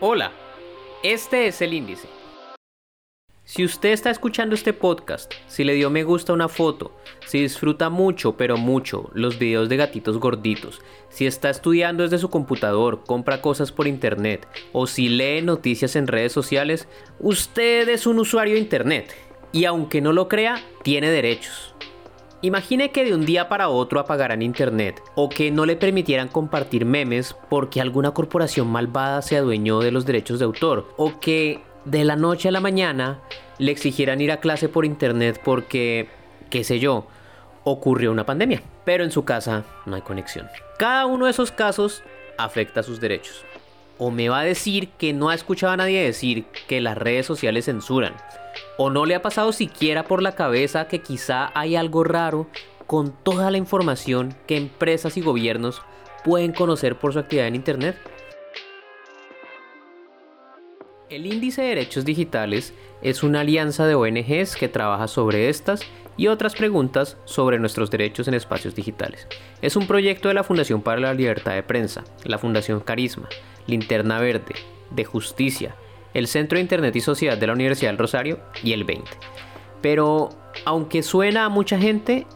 Hola, este es el índice. Si usted está escuchando este podcast, si le dio me gusta una foto, si disfruta mucho, pero mucho, los videos de gatitos gorditos, si está estudiando desde su computador, compra cosas por internet o si lee noticias en redes sociales, usted es un usuario de internet y aunque no lo crea, tiene derechos. Imagine que de un día para otro apagaran internet o que no le permitieran compartir memes porque alguna corporación malvada se adueñó de los derechos de autor o que de la noche a la mañana le exigieran ir a clase por internet porque, qué sé yo, ocurrió una pandemia, pero en su casa no hay conexión. Cada uno de esos casos afecta sus derechos. O me va a decir que no ha escuchado a nadie decir que las redes sociales censuran ¿O no le ha pasado siquiera por la cabeza que quizá hay algo raro con toda la información que empresas y gobiernos pueden conocer por su actividad en Internet? El Índice de Derechos Digitales es una alianza de ONGs que trabaja sobre estas y otras preguntas sobre nuestros derechos en espacios digitales. Es un proyecto de la Fundación para la Libertad de Prensa, la Fundación Carisma, Linterna Verde, de Justicia, el Centro de Internet y Sociedad de la Universidad del Rosario y el 20. Pero aunque suena a mucha gente,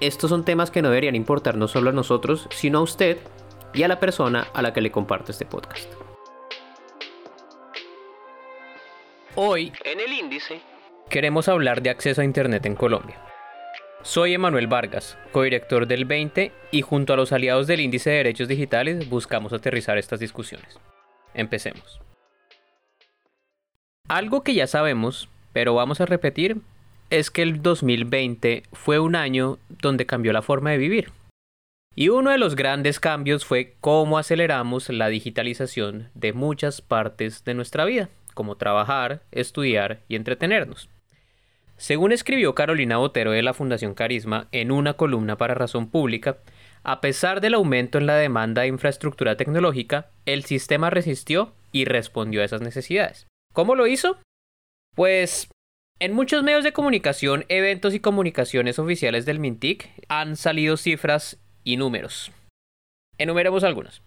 estos son temas que no deberían importar no solo a nosotros, sino a usted y a la persona a la que le comparto este podcast. Hoy, en el índice, queremos hablar de acceso a Internet en Colombia. Soy Emanuel Vargas, codirector del 20 y junto a los aliados del Índice de Derechos Digitales buscamos aterrizar estas discusiones. Empecemos. Algo que ya sabemos, pero vamos a repetir, es que el 2020 fue un año donde cambió la forma de vivir. Y uno de los grandes cambios fue cómo aceleramos la digitalización de muchas partes de nuestra vida, como trabajar, estudiar y entretenernos. Según escribió Carolina Botero de la Fundación Carisma en una columna para Razón Pública, a pesar del aumento en la demanda de infraestructura tecnológica, el sistema resistió y respondió a esas necesidades. ¿Cómo lo hizo? Pues en muchos medios de comunicación, eventos y comunicaciones oficiales del Mintic han salido cifras y números. Enumeremos algunos.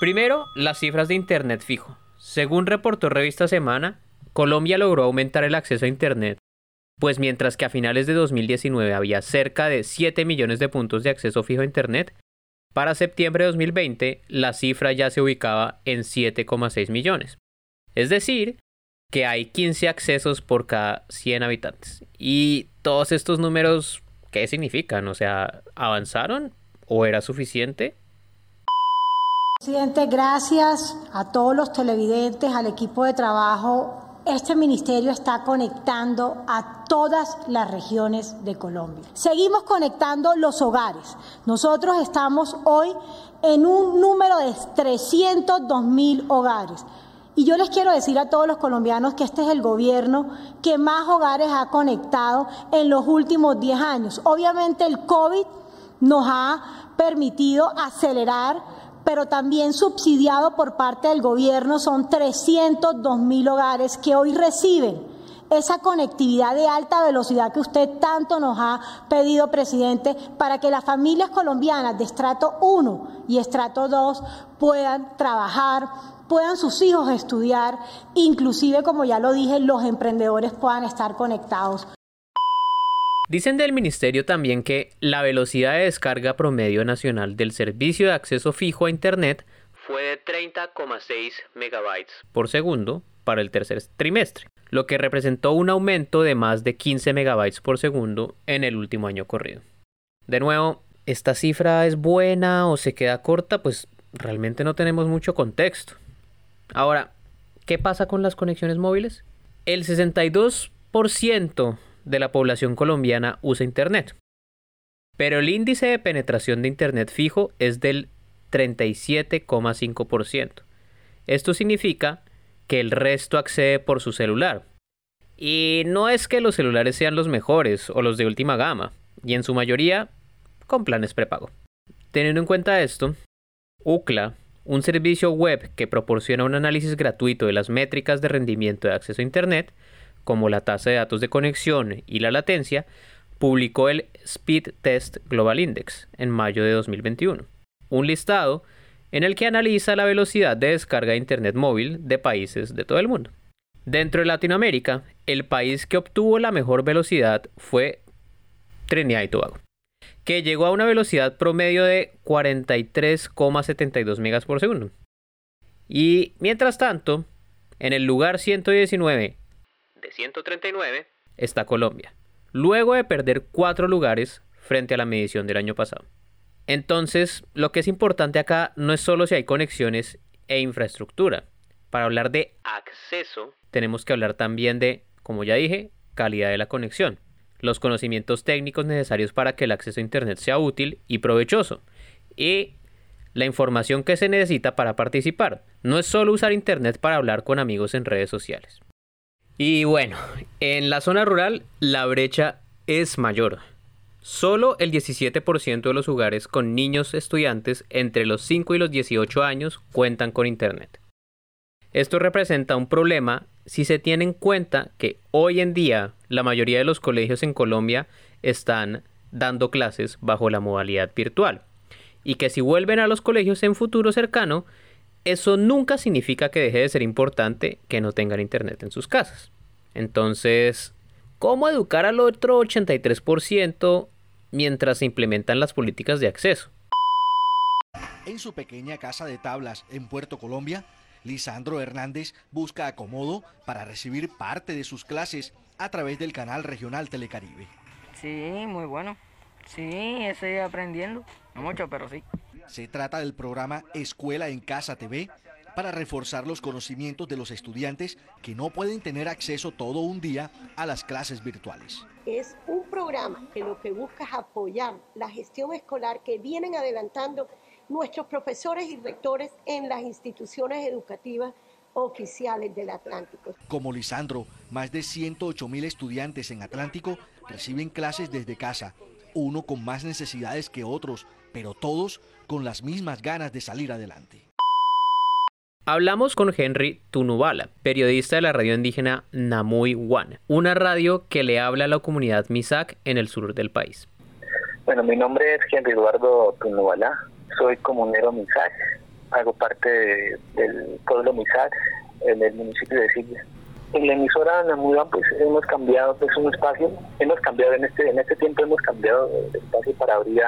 Primero, las cifras de Internet fijo. Según reportó Revista Semana, Colombia logró aumentar el acceso a Internet, pues mientras que a finales de 2019 había cerca de 7 millones de puntos de acceso fijo a Internet, para septiembre de 2020 la cifra ya se ubicaba en 7,6 millones. Es decir, que hay 15 accesos por cada 100 habitantes. Y todos estos números, ¿qué significan? O sea, ¿avanzaron o era suficiente? Presidente, gracias a todos los televidentes, al equipo de trabajo. Este ministerio está conectando a todas las regiones de Colombia. Seguimos conectando los hogares. Nosotros estamos hoy en un número de 302 mil hogares. Y yo les quiero decir a todos los colombianos que este es el gobierno que más hogares ha conectado en los últimos 10 años. Obviamente el COVID nos ha permitido acelerar, pero también subsidiado por parte del gobierno son 302 mil hogares que hoy reciben esa conectividad de alta velocidad que usted tanto nos ha pedido, presidente, para que las familias colombianas de estrato 1 y estrato 2 puedan trabajar, puedan sus hijos estudiar, inclusive, como ya lo dije, los emprendedores puedan estar conectados. Dicen del ministerio también que la velocidad de descarga promedio nacional del servicio de acceso fijo a Internet fue de 30,6 megabytes por segundo para el tercer trimestre, lo que representó un aumento de más de 15 megabytes por segundo en el último año corrido. De nuevo, ¿esta cifra es buena o se queda corta? Pues realmente no tenemos mucho contexto. Ahora, ¿qué pasa con las conexiones móviles? El 62% de la población colombiana usa Internet, pero el índice de penetración de Internet fijo es del 37,5%. Esto significa que el resto accede por su celular. Y no es que los celulares sean los mejores o los de última gama, y en su mayoría con planes prepago. Teniendo en cuenta esto, UCLA un servicio web que proporciona un análisis gratuito de las métricas de rendimiento de acceso a Internet, como la tasa de datos de conexión y la latencia, publicó el Speed Test Global Index en mayo de 2021, un listado en el que analiza la velocidad de descarga de Internet móvil de países de todo el mundo. Dentro de Latinoamérica, el país que obtuvo la mejor velocidad fue Trinidad y Tobago, que llegó a una velocidad promedio de 43,72 megas por segundo. Y mientras tanto, en el lugar 119 de 139 está Colombia, luego de perder cuatro lugares frente a la medición del año pasado. Entonces, lo que es importante acá no es solo si hay conexiones e infraestructura. Para hablar de acceso, tenemos que hablar también de, como ya dije, calidad de la conexión, los conocimientos técnicos necesarios para que el acceso a Internet sea útil y provechoso, y la información que se necesita para participar. No es solo usar Internet para hablar con amigos en redes sociales. Y bueno, en la zona rural la brecha es mayor. Solo el 17% de los hogares con niños estudiantes entre los 5 y los 18 años cuentan con Internet. Esto representa un problema si se tiene en cuenta que hoy en día la mayoría de los colegios en Colombia están dando clases bajo la modalidad virtual y que si vuelven a los colegios en futuro cercano eso nunca significa que deje de ser importante que no tengan internet en sus casas. Entonces, ¿cómo educar al otro 83% mientras se implementan las políticas de acceso? En su pequeña casa de tablas en Puerto Colombia, Lisandro Hernández busca acomodo para recibir parte de sus clases a través del canal regional Telecaribe. Sí, muy bueno. Sí, estoy aprendiendo. No mucho, pero sí. Se trata del programa Escuela en Casa TV para reforzar los conocimientos de los estudiantes que no pueden tener acceso todo un día a las clases virtuales. Es un programa que lo que busca es apoyar la gestión escolar que vienen adelantando nuestros profesores y rectores en las instituciones educativas oficiales del Atlántico. Como Lisandro, más de 108 mil estudiantes en Atlántico reciben clases desde casa, uno con más necesidades que otros, pero todos con las mismas ganas de salir adelante. Hablamos con Henry Tunubala, periodista de la radio indígena Namuy One, una radio que le habla a la comunidad Misak en el sur del país. Bueno, mi nombre es Henry Eduardo Tunubala, soy comunero Misak, hago parte del pueblo Misak en el municipio de Siglia. En la emisora Namuy One pues hemos cambiado pues un espacio, hemos cambiado en este en este tiempo hemos cambiado el espacio para abrir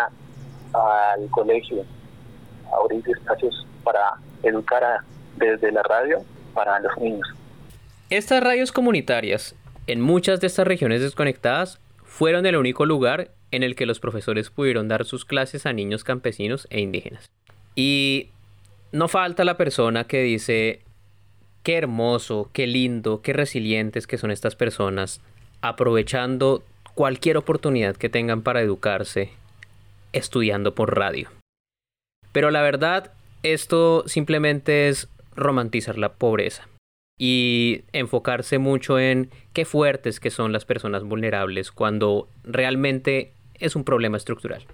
al colegio, abrir espacios para educar a, desde la radio para los niños. Estas radios comunitarias, en muchas de estas regiones desconectadas, fueron el único lugar en el que los profesores pudieron dar sus clases a niños campesinos e indígenas. Y no falta la persona que dice, qué hermoso, qué lindo, qué resilientes que son estas personas, aprovechando cualquier oportunidad que tengan para educarse, estudiando por radio. Pero la verdad, esto simplemente es romantizar la pobreza y enfocarse mucho en qué fuertes que son las personas vulnerables cuando realmente es un problema estructural.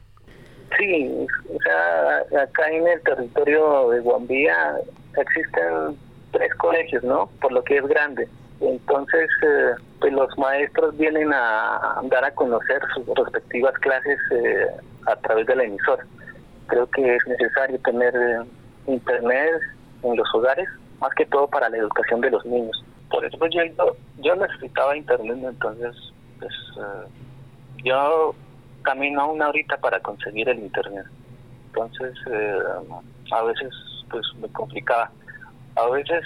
Sí, o sea, acá en el territorio de Guambía existen tres colegios, ¿no? Por lo que es grande. Entonces, eh, pues los maestros vienen a dar a conocer sus respectivas clases eh, a través de la emisora. Creo que es necesario tener eh, internet en los hogares, más que todo para la educación de los niños. Por eso yo, yo necesitaba internet, entonces pues eh, yo camino una horita para conseguir el internet. Entonces a veces pues me complicaba. A veces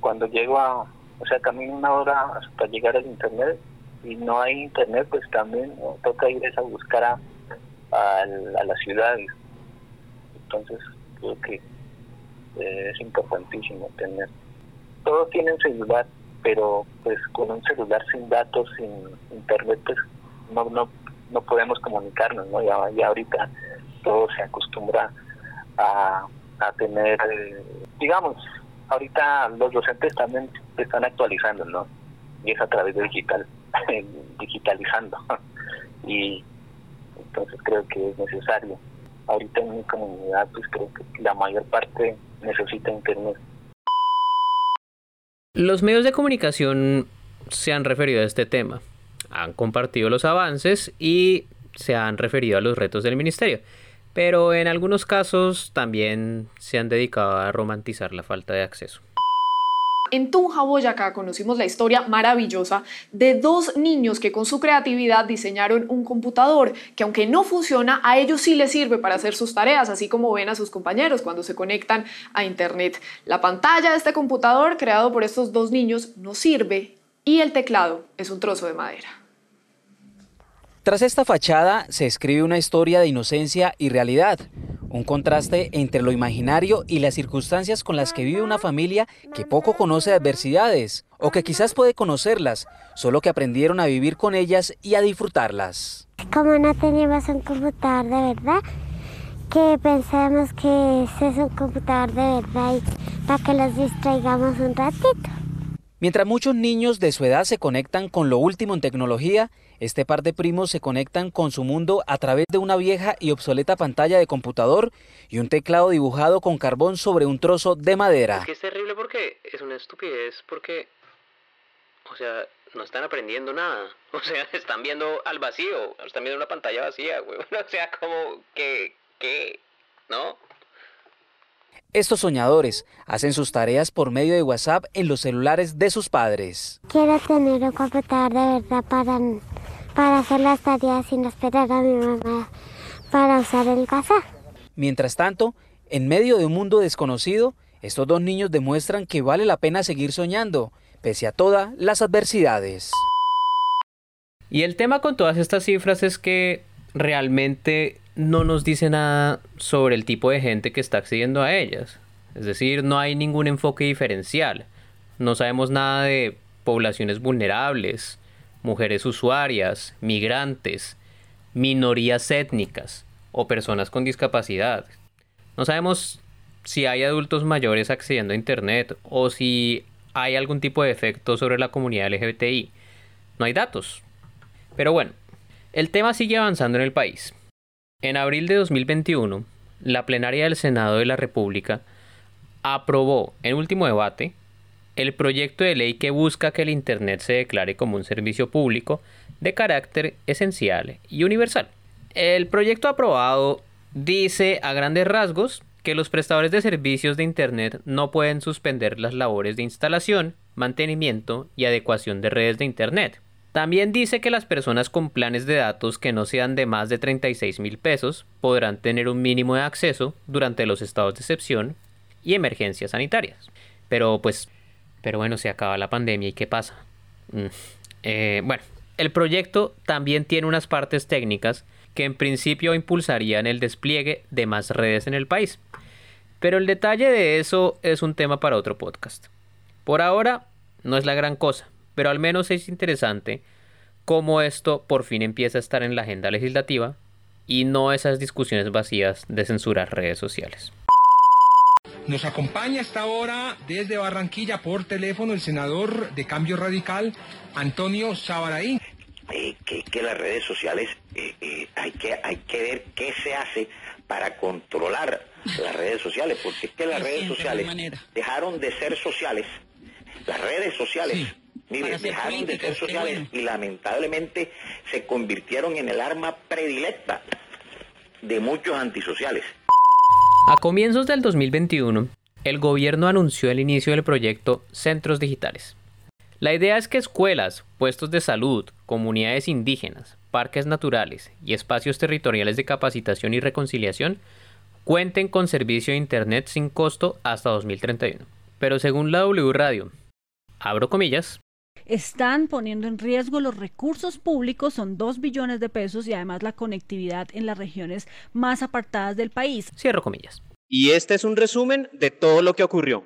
cuando llego a, o sea, camino una hora hasta llegar al internet y no hay internet, pues también toca ir a buscar a, a, a la ciudad. Entonces creo que eh, es importantísimo tener. Todos tienen celular, pero pues con un celular sin datos, sin internet, pues no no no podemos comunicarnos, ¿no? Ya, ya ahorita todo se acostumbra a, a tener, eh, digamos, ahorita los docentes también están actualizando, ¿no? Y es a través de digital, digitalizando. y entonces creo que es necesario. Ahorita en mi comunidad, pues creo que la mayor parte necesita Internet. Los medios de comunicación se han referido a este tema, han compartido los avances y se han referido a los retos del ministerio. pero en algunos casos también se han dedicado a romantizar la falta de acceso. En Tunja, Boyacá, conocimos la historia maravillosa de dos niños que con su creatividad diseñaron un computador que aunque no funciona, a ellos sí les sirve para hacer sus tareas, así como ven a sus compañeros cuando se conectan a Internet. La pantalla de este computador creado por estos dos niños no sirve y el teclado es un trozo de madera. Tras esta fachada se escribe una historia de inocencia y realidad, un contraste entre lo imaginario y las circunstancias con las que vive una familia que poco conoce adversidades o que quizás puede conocerlas, solo que aprendieron a vivir con ellas y a disfrutarlas. Como no teníamos un computador de verdad, que pensamos que ese es un computador de verdad y para que los distraigamos un ratito. Mientras muchos niños de su edad se conectan con lo último en tecnología, este par de primos se conectan con su mundo a través de una vieja y obsoleta pantalla de computador y un teclado dibujado con carbón sobre un trozo de madera. Es que es terrible porque es una estupidez, porque, o sea, no están aprendiendo nada. O sea, están viendo al vacío, están viendo una pantalla vacía, güey. O sea, como que, que, ¿no? Estos soñadores hacen sus tareas por medio de WhatsApp en los celulares de sus padres. Quiero tener un computador de verdad para para hacer las tareas sin esperar a mi mamá para usar el casa. Mientras tanto, en medio de un mundo desconocido, estos dos niños demuestran que vale la pena seguir soñando, pese a todas las adversidades. Y el tema con todas estas cifras es que realmente no nos dice nada sobre el tipo de gente que está accediendo a ellas. Es decir, no hay ningún enfoque diferencial. No sabemos nada de poblaciones vulnerables, mujeres usuarias, migrantes, minorías étnicas o personas con discapacidad. No sabemos si hay adultos mayores accediendo a Internet o si hay algún tipo de efecto sobre la comunidad LGBTI. No hay datos. Pero bueno, el tema sigue avanzando en el país. En abril de 2021, la plenaria del Senado de la República aprobó en último debate el proyecto de ley que busca que el Internet se declare como un servicio público de carácter esencial y universal. El proyecto aprobado dice a grandes rasgos que los prestadores de servicios de Internet no pueden suspender las labores de instalación, mantenimiento y adecuación de redes de Internet. También dice que las personas con planes de datos que no sean de más de 36 mil pesos podrán tener un mínimo de acceso durante los estados de excepción y emergencias sanitarias. Pero pues pero bueno, se acaba la pandemia y ¿qué pasa? Mm, eh, bueno, el proyecto también tiene unas partes técnicas que en principio impulsarían el despliegue de más redes en el país. Pero el detalle de eso es un tema para otro podcast. Por ahora no es la gran cosa, pero al menos es interesante cómo esto por fin empieza a estar en la agenda legislativa y no esas discusiones vacías de censurar redes sociales. Nos acompaña hasta ahora desde Barranquilla por teléfono el senador de Cambio Radical, Antonio Sabaraí. Eh, que, las redes sociales eh, eh, hay, que, hay que ver qué se hace para controlar las redes sociales, porque es que las redes sociales dejaron de ser sociales. Las redes sociales, dejaron de ser sociales y lamentablemente se convirtieron en el arma predilecta de muchos antisociales. A comienzos del 2021, el gobierno anunció el inicio del proyecto Centros Digitales. La idea es que escuelas, puestos de salud, comunidades indígenas, parques naturales y espacios territoriales de capacitación y reconciliación cuenten con servicio de Internet sin costo hasta 2031. Pero según la W Radio, abro comillas, están poniendo en riesgo los recursos públicos, son dos billones de pesos y además la conectividad en las regiones más apartadas del país. Cierro comillas. Y este es un resumen de todo lo que ocurrió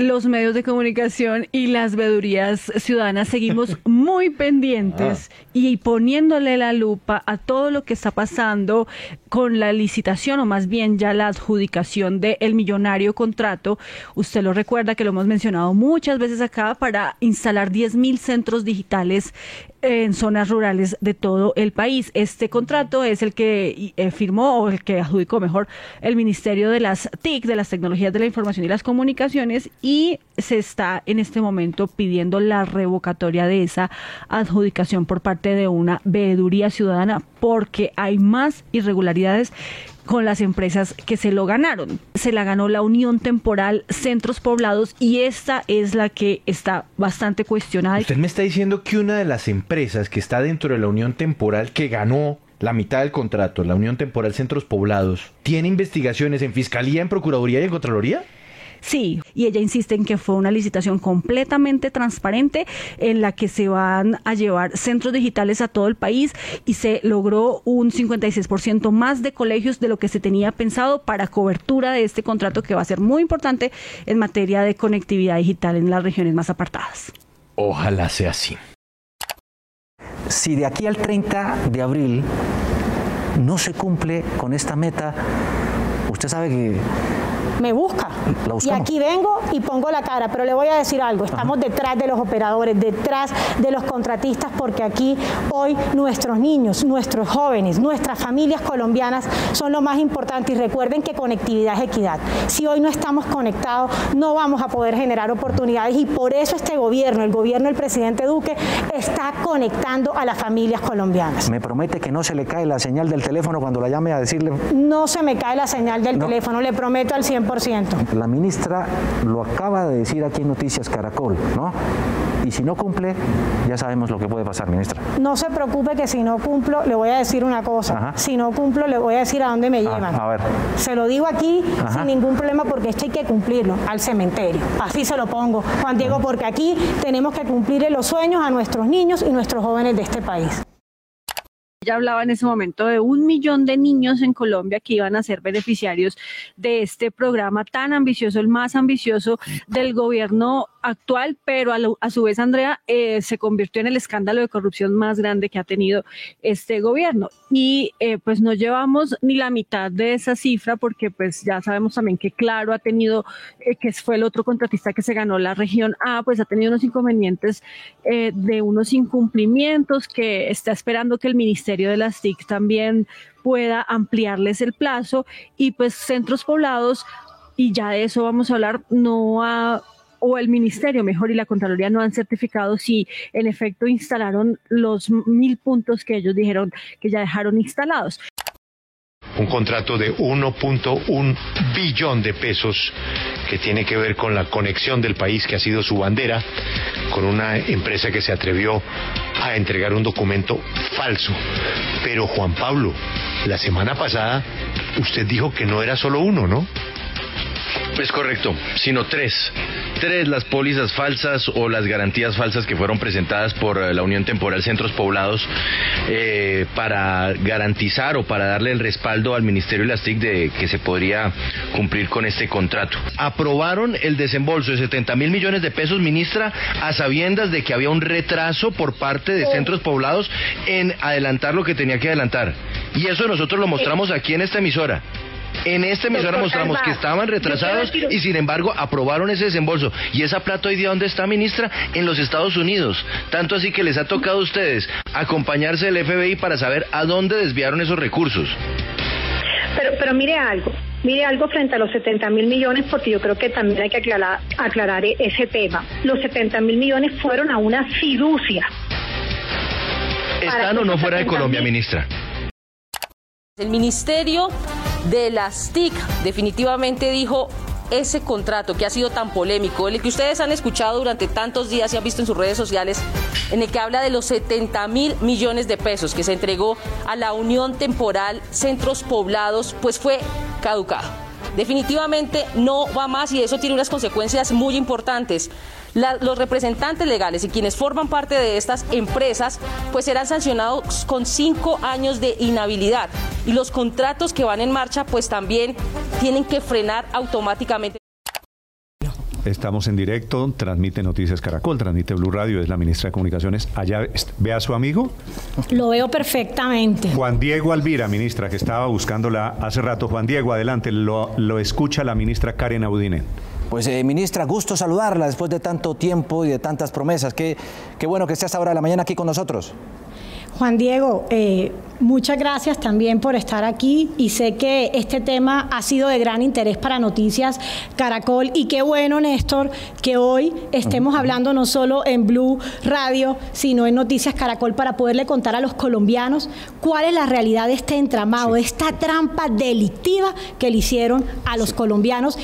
los medios de comunicación y las vedurías ciudadanas seguimos muy pendientes ah. y poniéndole la lupa a todo lo que está pasando con la licitación o más bien ya la adjudicación del millonario contrato. Usted lo recuerda que lo hemos mencionado muchas veces acá para instalar 10.000 centros digitales en zonas rurales de todo el país. Este contrato es el que eh, firmó o el que adjudicó mejor el Ministerio de las TIC, de las Tecnologías de la Información y las Comunicaciones, y se está en este momento pidiendo la revocatoria de esa adjudicación por parte de una veeduría ciudadana porque hay más irregularidades con las empresas que se lo ganaron. Se la ganó la Unión Temporal Centros Poblados y esta es la que está bastante cuestionada. Usted me está diciendo que una de las empresas que está dentro de la Unión Temporal que ganó la mitad del contrato, la Unión Temporal Centros Poblados, tiene investigaciones en Fiscalía, en Procuraduría y en Contraloría? Sí, y ella insiste en que fue una licitación completamente transparente en la que se van a llevar centros digitales a todo el país y se logró un 56% más de colegios de lo que se tenía pensado para cobertura de este contrato que va a ser muy importante en materia de conectividad digital en las regiones más apartadas. Ojalá sea así. Si de aquí al 30 de abril no se cumple con esta meta, usted sabe que me busca. Y aquí vengo y pongo la cara, pero le voy a decir algo, estamos detrás de los operadores, detrás de los contratistas, porque aquí hoy nuestros niños, nuestros jóvenes, nuestras familias colombianas son lo más importante y recuerden que conectividad es equidad. Si hoy no estamos conectados, no vamos a poder generar oportunidades y por eso este gobierno, el gobierno del presidente Duque, está conectando a las familias colombianas. ¿Me promete que no se le cae la señal del teléfono cuando la llame a decirle? No se me cae la señal del teléfono, le prometo al 100%. La ministra lo acaba de decir aquí en Noticias Caracol, ¿no? Y si no cumple, ya sabemos lo que puede pasar, ministra. No se preocupe que si no cumplo, le voy a decir una cosa. Si no cumplo, le voy a decir a dónde me ah, llevan. a ver. Se lo digo aquí sin ningún problema porque esto hay que cumplirlo, al cementerio. Así se lo pongo, Juan Diego, porque aquí tenemos que cumplir los sueños a nuestros niños y nuestros jóvenes de este país. Ella hablaba en ese momento de un millón de niños en Colombia que iban a ser beneficiarios de este programa tan ambicioso, el más ambicioso del gobierno actual, pero a, su vez, Andrea, eh, se convirtió en el escándalo de corrupción más grande que ha tenido este gobierno. Y eh, pues no llevamos ni la mitad de esa cifra porque pues ya sabemos también que Claro ha tenido, eh, que fue el otro contratista que se ganó la región A, pues ha tenido unos inconvenientes de unos incumplimientos que está esperando que el Ministerio de las TIC también pueda ampliarles el plazo y pues centros poblados y ya de eso vamos a hablar, no ha o el ministerio mejor y la Contraloría no han certificado si en efecto instalaron los mil puntos que ellos dijeron que ya dejaron instalados. Un contrato de 1.1 billón de pesos que tiene que ver con la conexión del país que ha sido su bandera, con una empresa que se atrevió a entregar un documento falso. Pero Juan Pablo, la semana pasada usted dijo que no era solo uno, ¿no? Es correcto, sino tres. Tres las pólizas falsas o las garantías falsas que fueron presentadas por eh, la Unión Temporal Centros Poblados eh, para garantizar o para darle el respaldo al Ministerio de las TIC de que se podría cumplir con este contrato. Aprobaron el desembolso de 70 mil millones de pesos, ministra, a sabiendas de que había un retraso por parte de Centros Poblados en adelantar lo que tenía que adelantar. Y eso nosotros lo mostramos aquí en esta emisora. En esta emisora mostramos que estaban retrasados y sin embargo aprobaron ese desembolso. ¿Y esa plata hoy día dónde está, ministra? En los Estados Unidos. Tanto así que les ha tocado a ustedes acompañarse del FBI para saber a dónde desviaron esos recursos. Pero, pero mire algo, mire algo frente a los 70 mil millones, porque yo creo que también hay que aclarar, aclarar ese tema. Los 70 mil millones fueron a una fiducia. ¿Están o no fuera de Colombia, ministra? El Ministerio de las TIC definitivamente dijo ese contrato que ha sido tan polémico, el que ustedes han escuchado durante tantos días y han visto en sus redes sociales, en el que habla de los 70 mil millones de pesos que se entregó a la Unión Temporal Centros Poblados, pues fue caducado. Definitivamente no va más y eso tiene unas consecuencias muy importantes los representantes legales y quienes forman parte de estas empresas pues serán sancionados con cinco años de inhabilidad y los contratos que van en marcha pues también tienen que frenar automáticamente. Estamos en directo, transmite Noticias Caracol, transmite Blue Radio, es la ministra de Comunicaciones. Allá ve a su amigo. Lo veo perfectamente. Juan Diego Alvira, ministra, que estaba buscándola hace rato. Juan Diego, adelante, lo, lo escucha la ministra Karen Audinen. Pues eh, ministra, gusto saludarla después de tanto tiempo y de tantas promesas. Qué, qué bueno que esté hasta ahora de la mañana aquí con nosotros. Juan Diego, eh, muchas gracias también por estar aquí y sé que este tema ha sido de gran interés para Noticias Caracol y qué bueno, Néstor, que hoy estemos hablando no solo en Blue Radio, sino en Noticias Caracol para poderle contar a los colombianos cuál es la realidad de este entramado, de esta trampa delictiva que le hicieron a los colombianos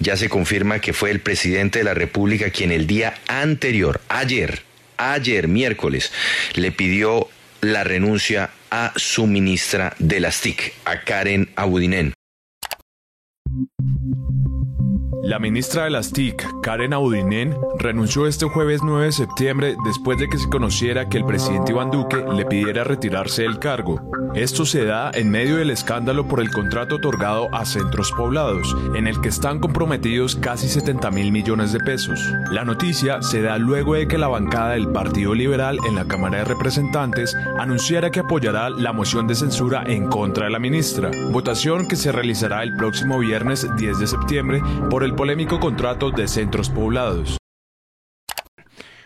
ya se confirma que fue el presidente de la República quien el día anterior, ayer, ayer miércoles, le pidió la renuncia a su ministra de las TIC, a Karen Abudinen. La ministra de las TIC, Karen Audinen, renunció este jueves 9 de septiembre después de que se conociera que el presidente Iván Duque le pidiera retirarse del cargo. Esto se da en medio del escándalo por el contrato otorgado a centros poblados, en el que están comprometidos casi 70 mil millones de pesos. La noticia se da luego de que la bancada del Partido Liberal en la Cámara de Representantes anunciara que apoyará la moción de censura en contra de la ministra, votación que se realizará el próximo viernes 10 de septiembre por el polémico contrato de centros poblados.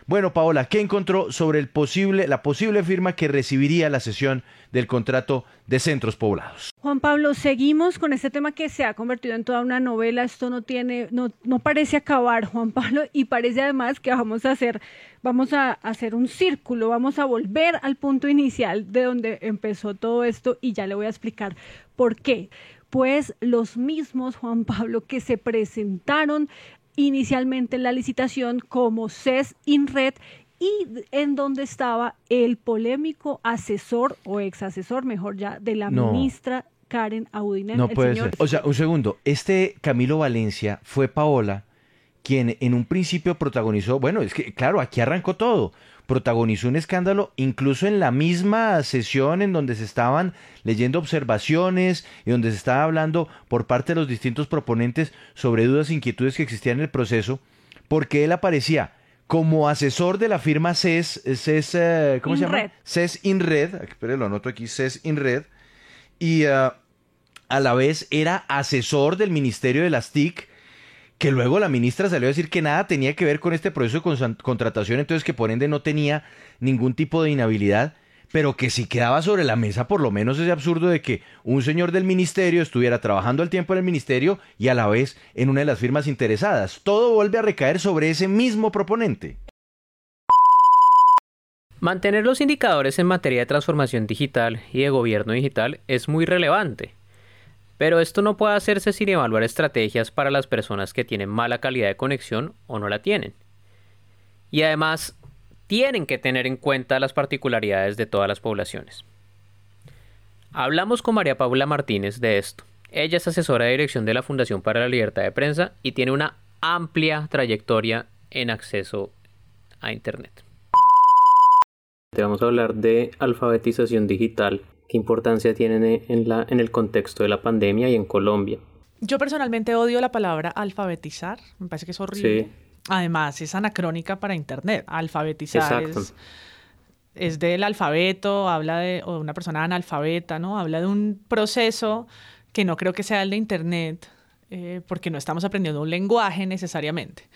Bueno, Paola, ¿qué encontró sobre el posible, la posible firma que recibiría la sesión del contrato de centros poblados? Juan Pablo, seguimos con este tema que se ha convertido en toda una novela. Esto no tiene, no, no parece acabar, Juan Pablo, y parece además que vamos a hacer, vamos a hacer un círculo, vamos a volver al punto inicial de donde empezó todo esto, y ya le voy a explicar por qué pues los mismos, Juan Pablo, que se presentaron inicialmente en la licitación como CES INRED y en donde estaba el polémico asesor o ex asesor, mejor ya, de la ministra Karen Audinen. No puede ser. O sea, un segundo. Este Camilo Valencia fue Paola quien en un principio protagonizó, bueno, es que claro, aquí arrancó todo protagonizó un escándalo incluso en la misma sesión en donde se estaban leyendo observaciones y donde se estaba hablando por parte de los distintos proponentes sobre dudas e inquietudes que existían en el proceso, porque él aparecía como asesor de la firma CES, CES eh, ¿cómo se llama? CES InRed, espere, lo anoto aquí, CES InRed, y eh, a la vez era asesor del Ministerio de las TIC, que luego la ministra salió a decir que nada tenía que ver con este proceso de contratación, entonces que por ende no tenía ningún tipo de inhabilidad, pero que si quedaba sobre la mesa por lo menos ese absurdo de que un señor del ministerio estuviera trabajando al tiempo en el ministerio y a la vez en una de las firmas interesadas. Todo vuelve a recaer sobre ese mismo proponente. Mantener los indicadores en materia de transformación digital y de gobierno digital es muy relevante pero esto no puede hacerse sin evaluar estrategias para las personas que tienen mala calidad de conexión o no la tienen. Y además, tienen que tener en cuenta las particularidades de todas las poblaciones. Hablamos con María Paula Martínez de esto. Ella es asesora de dirección de la Fundación para la Libertad de Prensa y tiene una amplia trayectoria en acceso a Internet. Te vamos a hablar de alfabetización digital qué importancia tienen en, la, en el contexto de la pandemia y en Colombia. Yo personalmente odio la palabra alfabetizar, me parece que es horrible. Además, es anacrónica para Internet. Alfabetizar es, es, del alfabeto, habla de o una persona analfabeta, ¿no? Habla de un proceso que no creo que sea el de Internet, eh, porque no estamos aprendiendo un lenguaje necesariamente.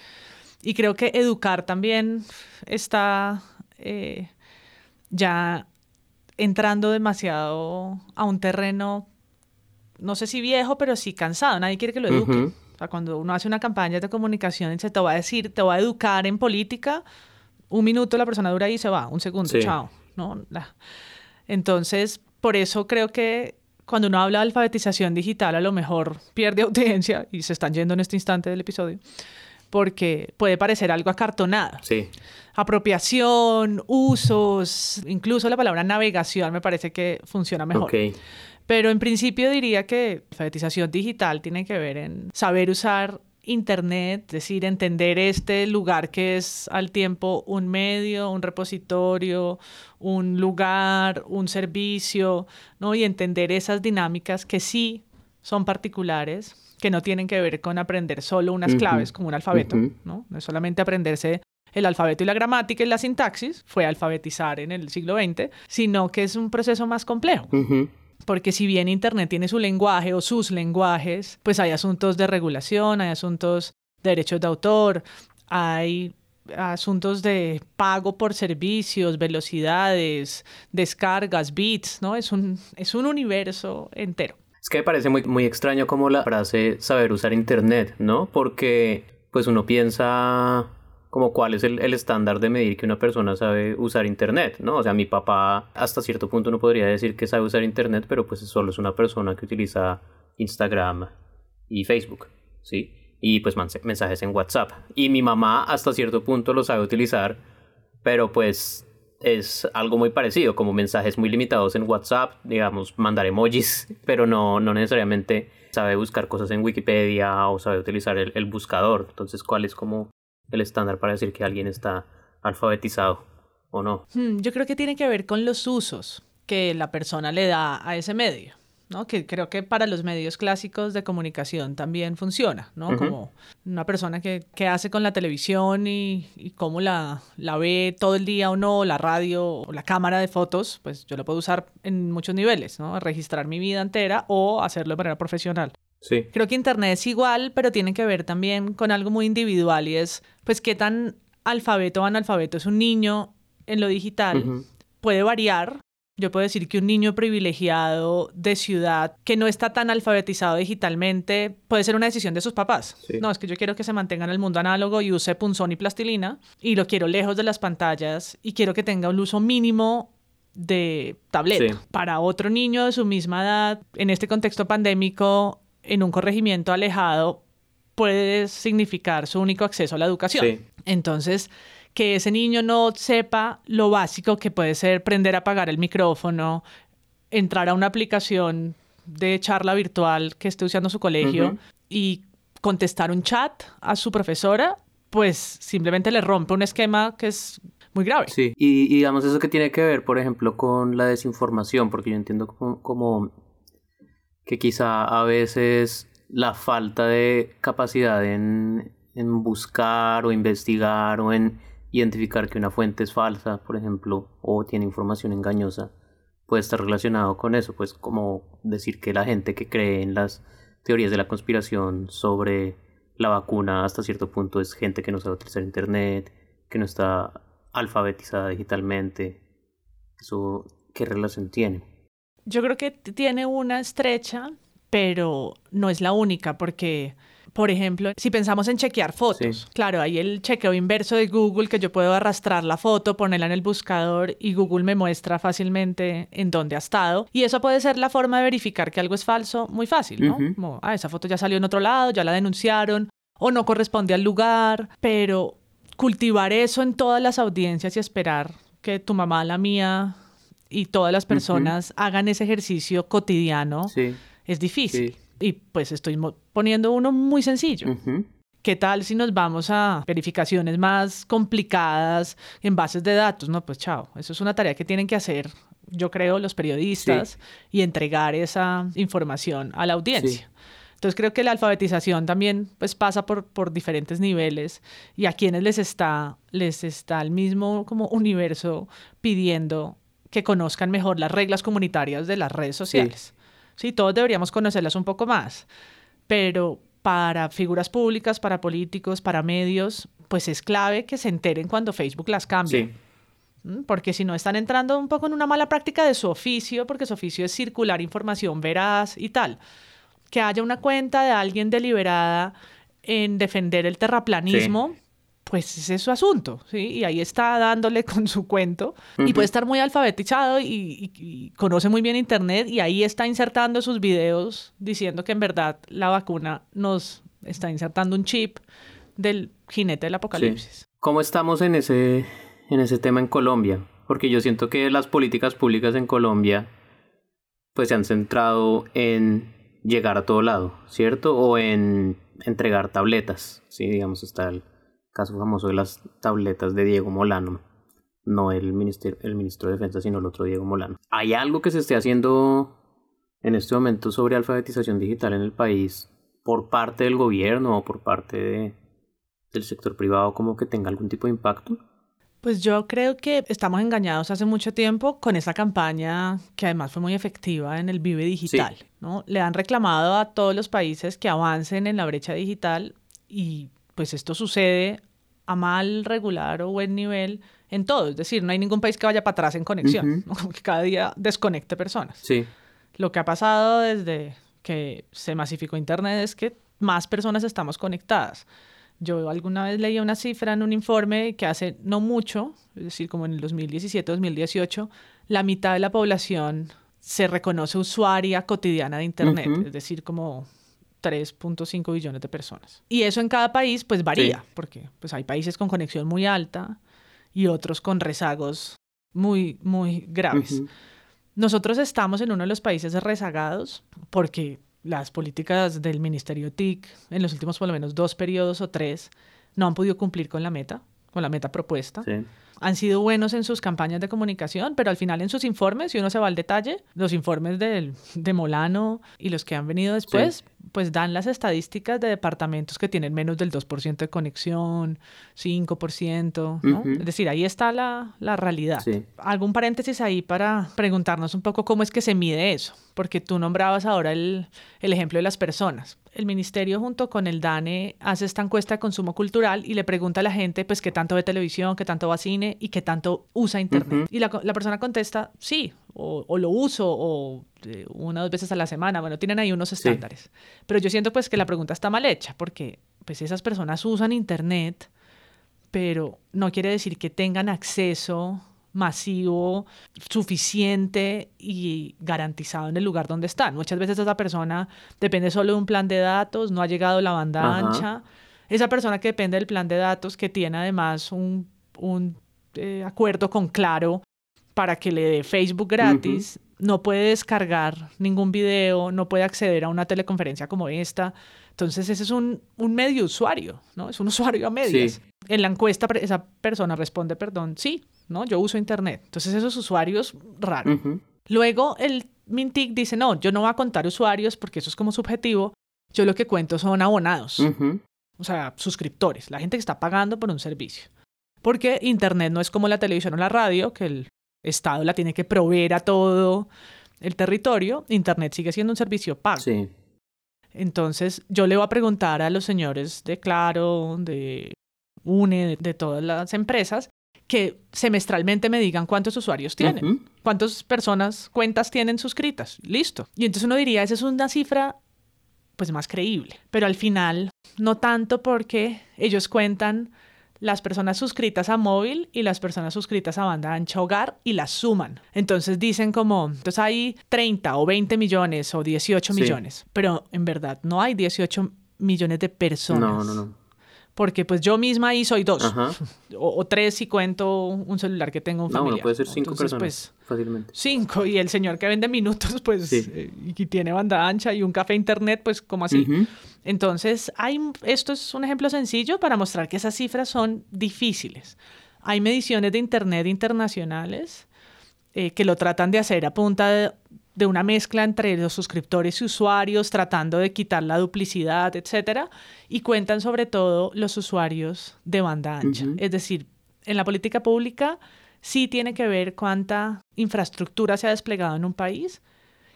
Y creo que educar también está eh, ya entrando demasiado a un terreno, no sé si viejo, pero sí cansado. Nadie quiere que lo eduque. O sea, cuando uno hace una campaña de comunicación y se te va a decir, te va a educar en política, un minuto la persona dura y se va, un segundo, chao. No, Entonces, por eso creo que cuando uno habla de alfabetización digital, a lo mejor pierde audiencia y se están yendo en este instante del episodio porque puede parecer algo acartonado. Sí. Apropiación, usos, incluso la palabra navegación me parece que funciona mejor. Pero en principio diría que la alfabetización digital tiene que ver en saber usar Internet, es decir, entender este lugar que es al tiempo un medio, un repositorio, un lugar, un servicio, ¿no? Y entender esas dinámicas que sí son particulares que no tienen que ver con aprender solo unas claves como un alfabeto, ¿no? No es solamente aprenderse el alfabeto y la gramática y la sintaxis, fue alfabetizar en el siglo XX, sino que es un proceso más complejo. Porque si bien Internet tiene su lenguaje o sus lenguajes, pues hay asuntos de regulación, hay asuntos de derechos de autor, hay asuntos de pago por servicios, velocidades, descargas, bits, ¿no? Es un, es un universo entero. Es que me parece muy, muy extraño como la frase saber usar Internet, ¿no? Porque pues uno piensa como cuál es el, estándar de medir que una persona sabe usar Internet, ¿no? O sea, mi papá hasta cierto punto no podría decir que sabe usar Internet, pero pues solo es una persona que utiliza Instagram y Facebook, ¿sí? Y pues mensajes en WhatsApp. Y mi mamá hasta cierto punto lo sabe utilizar, pero pues es algo muy parecido, como mensajes muy limitados en WhatsApp, digamos, mandar emojis, pero no, no necesariamente sabe buscar cosas en Wikipedia o sabe utilizar el, el buscador. Entonces, ¿cuál es como el estándar para decir que alguien está alfabetizado o no. Hmm, yo creo que tiene que ver con los usos que la persona le da a ese medio. ¿No? Que creo que para los medios clásicos de comunicación también funciona, ¿no? Como una persona que, que, hace con la televisión y, y cómo la, la, ve todo el día o no, la radio o la cámara de fotos, pues yo lo puedo usar en muchos niveles, ¿no? Registrar mi vida entera o hacerlo de manera profesional. Creo que Internet es igual, pero tiene que ver también con algo muy individual y es, pues, qué tan alfabeto o analfabeto es un niño en lo digital. Puede variar. Yo puedo decir que un niño privilegiado de ciudad que no está tan alfabetizado digitalmente puede ser una decisión de sus papás. No, es que yo quiero que se mantenga en el mundo análogo y use punzón y plastilina y lo quiero lejos de las pantallas y quiero que tenga un uso mínimo de tableta. Para otro niño de su misma edad, en este contexto pandémico, en un corregimiento alejado puede significar su único acceso a la educación. Entonces, que ese niño no sepa lo básico que puede ser prender a apagar el micrófono, entrar a una aplicación de charla virtual que esté usando su colegio y contestar un chat a su profesora, pues simplemente le rompe un esquema que es muy grave. Sí, y, digamos eso que tiene que ver, por ejemplo, con la desinformación, porque yo entiendo como que quizá a veces la falta de capacidad en, en buscar o investigar o en identificar que una fuente es falsa, por ejemplo, o tiene información engañosa, puede estar relacionado con eso, pues como decir que la gente que cree en las teorías de la conspiración sobre la vacuna hasta cierto punto es gente que no sabe utilizar internet, que no está alfabetizada digitalmente. ¿qué relación tiene? Yo creo que tiene una estrecha, pero no es la única, porque, por ejemplo, si pensamos en chequear fotos, claro, hay el chequeo inverso de Google que yo puedo arrastrar la foto, ponerla en el buscador y Google me muestra fácilmente en dónde ha estado. Y eso puede ser la forma de verificar que algo es falso muy fácil, ¿no? Como, ah, esa foto ya salió en otro lado, ya la denunciaron o no corresponde al lugar, pero cultivar eso en todas las audiencias y esperar que tu mamá, la mía, y todas las personas hagan ese ejercicio cotidiano, es difícil. Y pues estoy poniendo uno muy sencillo. ¿Qué tal si nos vamos a verificaciones más complicadas en bases de datos? No, pues chao. Eso es una tarea que tienen que hacer, yo creo, los periodistas y entregar esa información a la audiencia. Entonces creo que la alfabetización también pues pasa por, por diferentes niveles y a quienes les está, les está el mismo como universo pidiendo que conozcan mejor las reglas comunitarias de las redes sociales. Sí, todos deberíamos conocerlas un poco más, pero para figuras públicas, para políticos, para medios, pues es clave que se enteren cuando Facebook las cambie. ¿Mm? Porque si no están entrando un poco en una mala práctica de su oficio, porque su oficio es circular información veraz y tal. Que haya una cuenta de alguien deliberada en defender el terraplanismo pues ese es su asunto, ¿sí? Y ahí está dándole con su cuento y puede estar muy alfabetizado y, conoce muy bien Internet y ahí está insertando sus videos diciendo que en verdad la vacuna nos está insertando un chip del jinete del apocalipsis. ¿Cómo estamos en ese, en ese tema en Colombia? Porque yo siento que las políticas públicas en Colombia pues se han centrado en llegar a todo lado, ¿cierto? O en entregar tabletas, ¿sí? Digamos, está el caso famoso de las tabletas de Diego Molano, no el, ministro, el ministro de Defensa, sino el otro Diego Molano. ¿Hay algo que se esté haciendo en este momento sobre alfabetización digital en el país por parte del gobierno o por parte de, del sector privado como que tenga algún tipo de impacto? Pues yo creo que estamos engañados hace mucho tiempo con esa campaña que además fue muy efectiva en el Vive Digital. ¿no? Le han reclamado a todos los países que avancen en la brecha digital y pues esto sucede a mal, regular o buen nivel en todo. Es decir, no hay ningún país que vaya para atrás en conexión, que cada día desconecte personas. Sí. Lo que ha pasado desde que se masificó Internet es que más personas estamos conectadas. Yo alguna vez leí una cifra en un informe que hace no mucho, es decir, como en el 2017-2018, la mitad de la población se reconoce usuaria cotidiana de Internet, es decir, como 3.5 billones de personas. Y eso en cada país pues varía, porque pues hay países con conexión muy alta y otros con rezagos muy, muy graves. Nosotros estamos en uno de los países rezagados porque las políticas del Ministerio TIC en los últimos por lo menos dos periodos o tres no han podido cumplir con la meta, con la meta propuesta. Han sido buenos en sus campañas de comunicación, pero al final en sus informes, si uno se va al detalle, los informes del, de Molano y los que han venido después, pues dan las estadísticas de departamentos que tienen menos del 2% de conexión, 5%, ¿no? Es decir, ahí está la, la realidad. Algún paréntesis ahí para preguntarnos un poco cómo es que se mide eso, porque tú nombrabas ahora el, el ejemplo de las personas el ministerio junto con el DANE hace esta encuesta de consumo cultural y le pregunta a la gente pues qué tanto ve televisión, qué tanto va cine y qué tanto usa internet. Y la, la, persona contesta sí, o, o lo uso, o una o dos veces a la semana. Bueno, tienen ahí unos estándares. Pero yo siento pues que la pregunta está mal hecha porque pues esas personas usan internet, pero no quiere decir que tengan acceso masivo, suficiente y garantizado en el lugar donde están. Muchas veces esa persona depende solo de un plan de datos, no ha llegado la banda ancha. Esa persona que depende del plan de datos, que tiene además un, un eh, acuerdo con Claro para que le dé Facebook gratis, no puede descargar ningún video, no puede acceder a una teleconferencia como esta. Entonces ese es un, un medio usuario, ¿no? Es un usuario a medias. En la encuesta esa persona responde, perdón, sí, ¿no? Yo uso Internet. Entonces esos usuarios, raro. Luego el Mintic dice, no, yo no voy a contar usuarios porque eso es como subjetivo. Yo lo que cuento son abonados. O sea, suscriptores, la gente que está pagando por un servicio. Porque Internet no es como la televisión o la radio, que el Estado la tiene que proveer a todo el territorio. Internet sigue siendo un servicio pago. Sí. Entonces, yo le voy a preguntar a los señores de Claro, de UNE, de todas las empresas, que semestralmente me digan cuántos usuarios tienen, cuántas personas, cuentas tienen suscritas. Listo. Y entonces uno diría, esa es una cifra pues más creíble. Pero al final, no tanto porque ellos cuentan las personas suscritas a móvil y las personas suscritas a banda ancha hogar y las suman. Entonces dicen como, entonces hay 30 o 20 millones o 18 millones, pero en verdad no hay 18 millones de personas. No, no, no porque pues yo misma ahí soy dos, o, tres si cuento un celular que tengo un familiar. No, puede ser cinco personas, pues, fácilmente. Cinco, y el señor que vende minutos, pues, eh, y tiene banda ancha y un café internet, pues, como así. Entonces, hay, esto es un ejemplo sencillo para mostrar que esas cifras son difíciles. Hay mediciones de internet internacionales eh, que lo tratan de hacer a punta de de una mezcla entre los suscriptores y usuarios, tratando de quitar la duplicidad, etcétera, y cuentan sobre todo los usuarios de banda ancha. Es decir, en la política pública sí tiene que ver cuánta infraestructura se ha desplegado en un país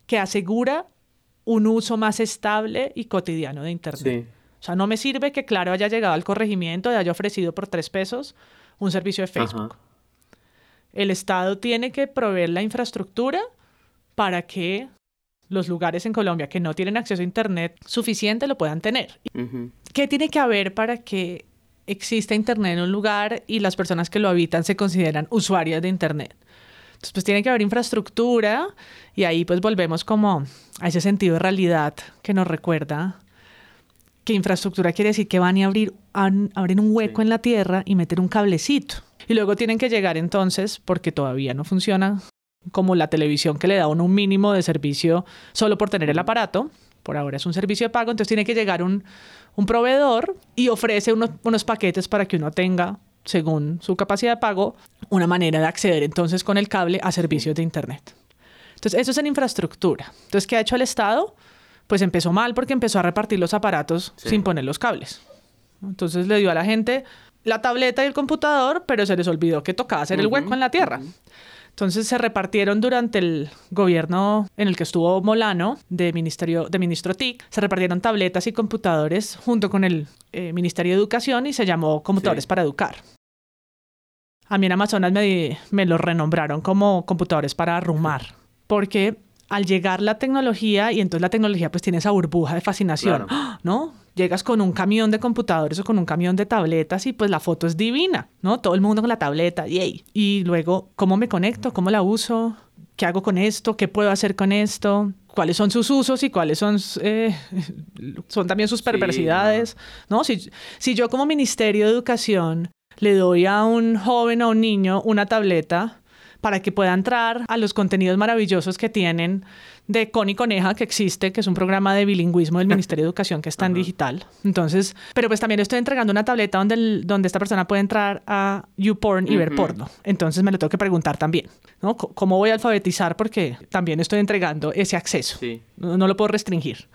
que asegura un uso más estable y cotidiano de Internet. O sea, no me sirve que Claro haya llegado al corregimiento y haya ofrecido por tres pesos un servicio de Facebook. El Estado tiene que proveer la infraestructura para que los lugares en Colombia que no tienen acceso a Internet suficiente lo puedan tener. ¿Qué tiene que haber para que exista Internet en un lugar y las personas que lo habitan se consideran usuarias de Internet? Entonces, pues tiene que haber infraestructura y ahí pues volvemos como a ese sentido de realidad que nos recuerda que infraestructura quiere decir que van a abrir, abrir un hueco en la tierra y meter un cablecito. Y luego tienen que llegar entonces, porque todavía no funciona como la televisión que le da uno un mínimo de servicio solo por tener el aparato. Por ahora es un servicio de pago, entonces tiene que llegar un, un proveedor y ofrece unos, unos paquetes para que uno tenga, según su capacidad de pago, una manera de acceder entonces con el cable a servicios de Internet. Entonces, eso es en infraestructura. Entonces, ¿qué ha hecho el Estado? Pues empezó mal porque empezó a repartir los aparatos sin poner los cables. Entonces le dio a la gente la tableta y el computador, pero se les olvidó que tocaba hacer el hueco en la tierra. Entonces se repartieron durante el gobierno en el que estuvo Molano, de, ministerio, de ministro TIC, se repartieron tabletas y computadores junto con el eh, Ministerio de Educación y se llamó Computadores para Educar. A mí en Amazonas me, me lo renombraron como computadores para arrumar, porque al llegar la tecnología, y entonces la tecnología pues tiene esa burbuja de fascinación, ¿no? Llegas con un camión de computadores o con un camión de tabletas y pues la foto es divina, ¿no? Todo el mundo con la tableta, yay. Y luego, ¿cómo me conecto? ¿Cómo la uso? ¿Qué hago con esto? ¿Qué puedo hacer con esto? ¿Cuáles son sus usos y cuáles son, eh, son también sus perversidades? ¿no? Si, si yo como Ministerio de Educación le doy a un joven o a un niño una tableta, para que pueda entrar a los contenidos maravillosos que tienen de Con y Coneja, que existe, que es un programa de bilingüismo del Ministerio de Educación que está en digital. Entonces, pero pues también estoy entregando una tableta donde, donde esta persona puede entrar a YouPorn y ver porno. Entonces me lo tengo que preguntar también, ¿no? ¿Cómo voy a alfabetizar? Porque también estoy entregando ese acceso. No, no lo puedo restringir.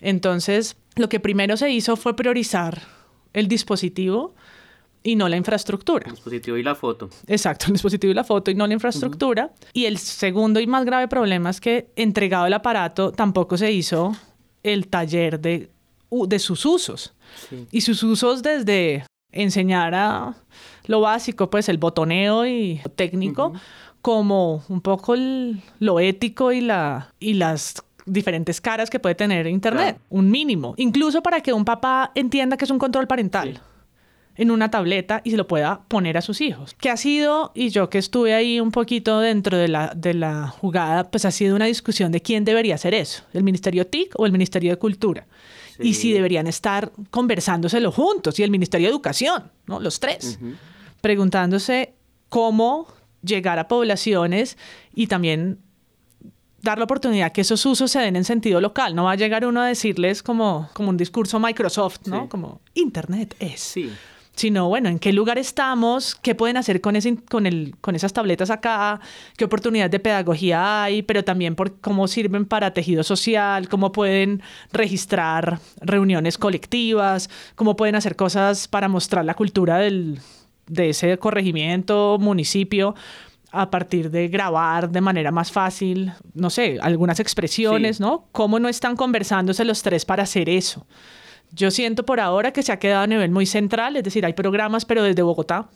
Entonces, lo que primero se hizo fue priorizar el dispositivo y no la infraestructura. El dispositivo y la foto. Exacto, el dispositivo y la foto y no la infraestructura. Y el segundo y más grave problema es que entregado el aparato tampoco se hizo el taller de, de sus usos. Y sus usos desde enseñar a lo básico, pues el botoneo y técnico, como un poco lo ético y, la, y las diferentes caras que puede tener Internet, un mínimo, incluso para que un papá entienda que es un control parental en una tableta y se lo pueda poner a sus hijos. Que ha sido, y yo que estuve ahí un poquito dentro de la, de la jugada, pues ha sido una discusión de quién debería hacer eso, el Ministerio TIC o el Ministerio de Cultura. Y si deberían estar conversándoselo juntos, y el Ministerio de Educación, ¿no? Los tres, preguntándose cómo llegar a poblaciones y también dar la oportunidad que esos usos se den en sentido local. No va a llegar uno a decirles como, como un discurso Microsoft, ¿no? Como Internet es. Sí sino bueno, en qué lugar estamos, qué pueden hacer con, ese, con, el, con esas tabletas acá, qué oportunidades de pedagogía hay, pero también por cómo sirven para tejido social, cómo pueden registrar reuniones colectivas, cómo pueden hacer cosas para mostrar la cultura del, de ese corregimiento, municipio a partir de grabar de manera más fácil, no sé, algunas expresiones, ¿no? ¿Cómo no están conversándose los tres para hacer eso? Yo siento por ahora que se ha quedado a nivel muy central, es decir, hay programas, pero desde Bogotá,